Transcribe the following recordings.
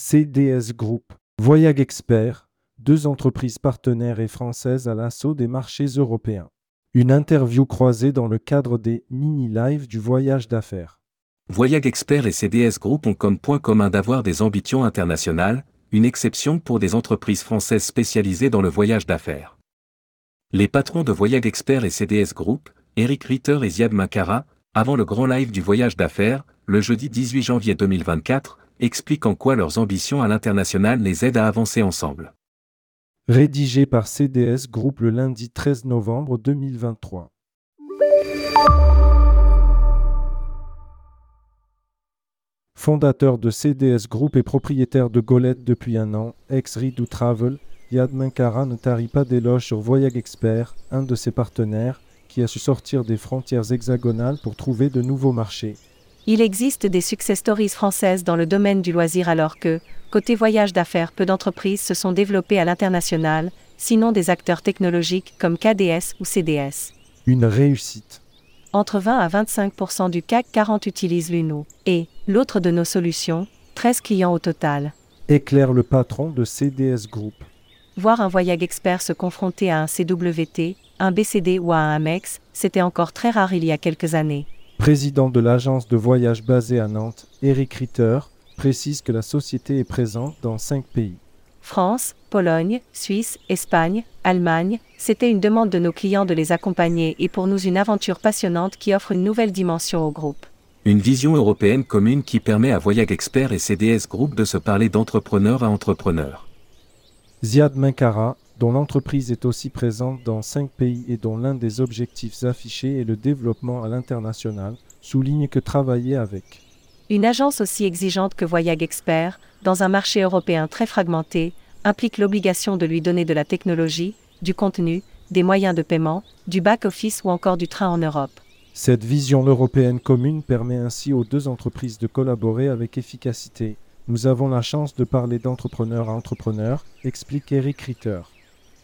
CDS Group, Voyage Expert, deux entreprises partenaires et françaises à l'assaut des marchés européens. Une interview croisée dans le cadre des mini-lives du voyage d'affaires. Voyage Expert et CDS Group ont comme point commun d'avoir des ambitions internationales, une exception pour des entreprises françaises spécialisées dans le voyage d'affaires. Les patrons de Voyage Expert et CDS Group, Eric Ritter et Ziad Makara, avant le grand live du voyage d'affaires, le jeudi 18 janvier 2024, expliquent en quoi leurs ambitions à l'international les aident à avancer ensemble. Rédigé par CDS Group le lundi 13 novembre 2023. Fondateur de CDS Group et propriétaire de Golette depuis un an, ex-Ridou Travel, Yad Mankara ne tarit pas d'éloges sur Voyage Expert, un de ses partenaires, qui a su sortir des frontières hexagonales pour trouver de nouveaux marchés. Il existe des success stories françaises dans le domaine du loisir alors que, côté voyage d'affaires, peu d'entreprises se sont développées à l'international, sinon des acteurs technologiques comme KDS ou CDS. Une réussite. Entre 20 à 25% du CAC 40 utilisent l'UNO, et, l'autre de nos solutions, 13 clients au total. Éclaire le patron de CDS Group. Voir un voyage expert se confronter à un CWT, un BCD ou à un Amex, c'était encore très rare il y a quelques années. Président de l'agence de voyage basée à Nantes, Eric Ritter, précise que la société est présente dans cinq pays. France, Pologne, Suisse, Espagne, Allemagne, c'était une demande de nos clients de les accompagner et pour nous une aventure passionnante qui offre une nouvelle dimension au groupe. Une vision européenne commune qui permet à Voyage Expert et CDS Group de se parler d'entrepreneur à entrepreneur. Ziad Mankara, dont l'entreprise est aussi présente dans cinq pays et dont l'un des objectifs affichés est le développement à l'international, souligne que travailler avec une agence aussi exigeante que Voyage Expert, dans un marché européen très fragmenté, implique l'obligation de lui donner de la technologie, du contenu, des moyens de paiement, du back-office ou encore du train en Europe. Cette vision européenne commune permet ainsi aux deux entreprises de collaborer avec efficacité, nous avons la chance de parler d'entrepreneur à entrepreneur, explique Eric Ritter.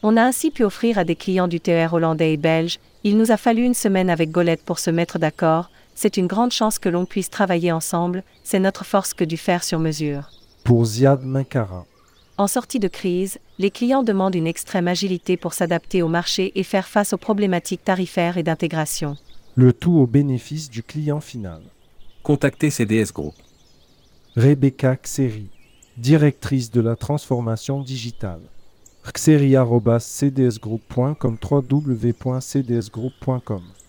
On a ainsi pu offrir à des clients du TR hollandais et belge, il nous a fallu une semaine avec Golette pour se mettre d'accord, c'est une grande chance que l'on puisse travailler ensemble, c'est notre force que du faire sur mesure. Pour Ziad Mankara. En sortie de crise, les clients demandent une extrême agilité pour s'adapter au marché et faire face aux problématiques tarifaires et d'intégration. Le tout au bénéfice du client final. Contactez CDS Group. Rebecca Xeri, directrice de la transformation digitale. xeri.cdsgroup.com www.cdsgroup.com